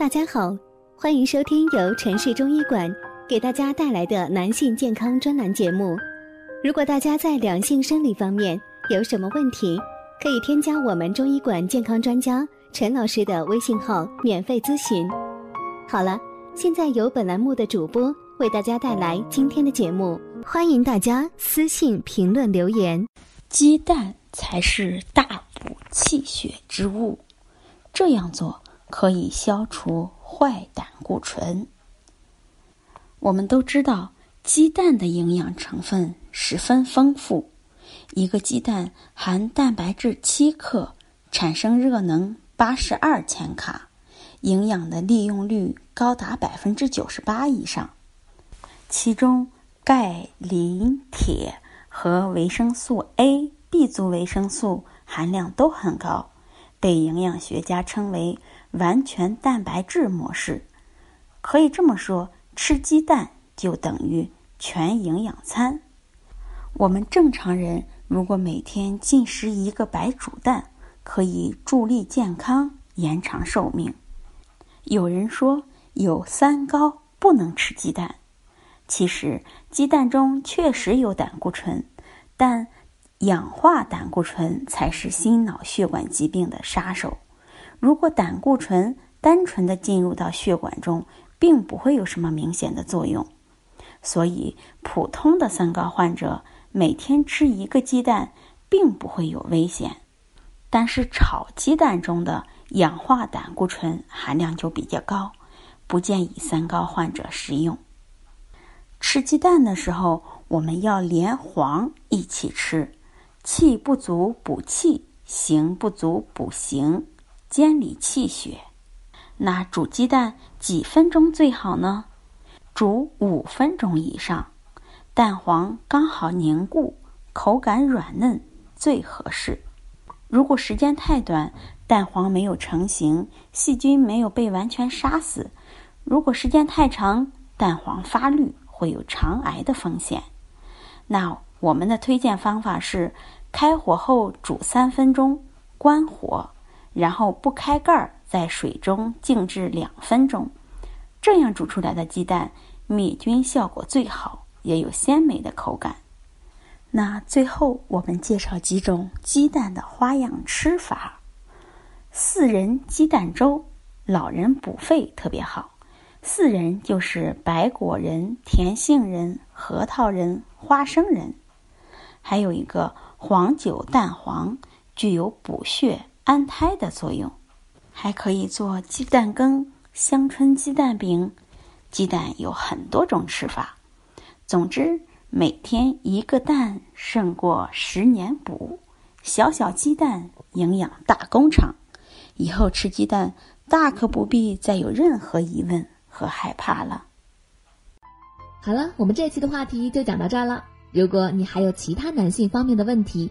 大家好，欢迎收听由城市中医馆给大家带来的男性健康专栏节目。如果大家在两性生理方面有什么问题，可以添加我们中医馆健康专家陈老师的微信号免费咨询。好了，现在由本栏目的主播为大家带来今天的节目，欢迎大家私信评论留言。鸡蛋才是大补气血之物，这样做。可以消除坏胆固醇。我们都知道，鸡蛋的营养成分十分丰富。一个鸡蛋含蛋白质七克，产生热能八十二千卡，营养的利用率高达百分之九十八以上。其中，钙、磷、铁和维生素 A、B 族维生素含量都很高，被营养学家称为。完全蛋白质模式，可以这么说，吃鸡蛋就等于全营养餐。我们正常人如果每天进食一个白煮蛋，可以助力健康、延长寿命。有人说有三高不能吃鸡蛋，其实鸡蛋中确实有胆固醇，但氧化胆固醇才是心脑血管疾病的杀手。如果胆固醇单纯的进入到血管中，并不会有什么明显的作用，所以普通的三高患者每天吃一个鸡蛋并不会有危险。但是炒鸡蛋中的氧化胆固醇含量就比较高，不建议三高患者食用。吃鸡蛋的时候，我们要连黄一起吃，气不足补气，形不足补形。监理气血，那煮鸡蛋几分钟最好呢？煮五分钟以上，蛋黄刚好凝固，口感软嫩最合适。如果时间太短，蛋黄没有成型，细菌没有被完全杀死；如果时间太长，蛋黄发绿，会有肠癌的风险。那我们的推荐方法是：开火后煮三分钟，关火。然后不开盖儿，在水中静置两分钟，这样煮出来的鸡蛋灭菌效果最好，也有鲜美的口感。那最后我们介绍几种鸡蛋的花样吃法：四仁鸡蛋粥，老人补肺特别好。四仁就是白果仁、甜杏仁、核桃仁、花生仁，还有一个黄酒蛋黄，具有补血。安胎的作用，还可以做鸡蛋羹、香椿鸡蛋饼。鸡蛋有很多种吃法，总之每天一个蛋胜过十年补。小小鸡蛋，营养大工厂。以后吃鸡蛋，大可不必再有任何疑问和害怕了。好了，我们这期的话题就讲到这儿了。如果你还有其他男性方面的问题，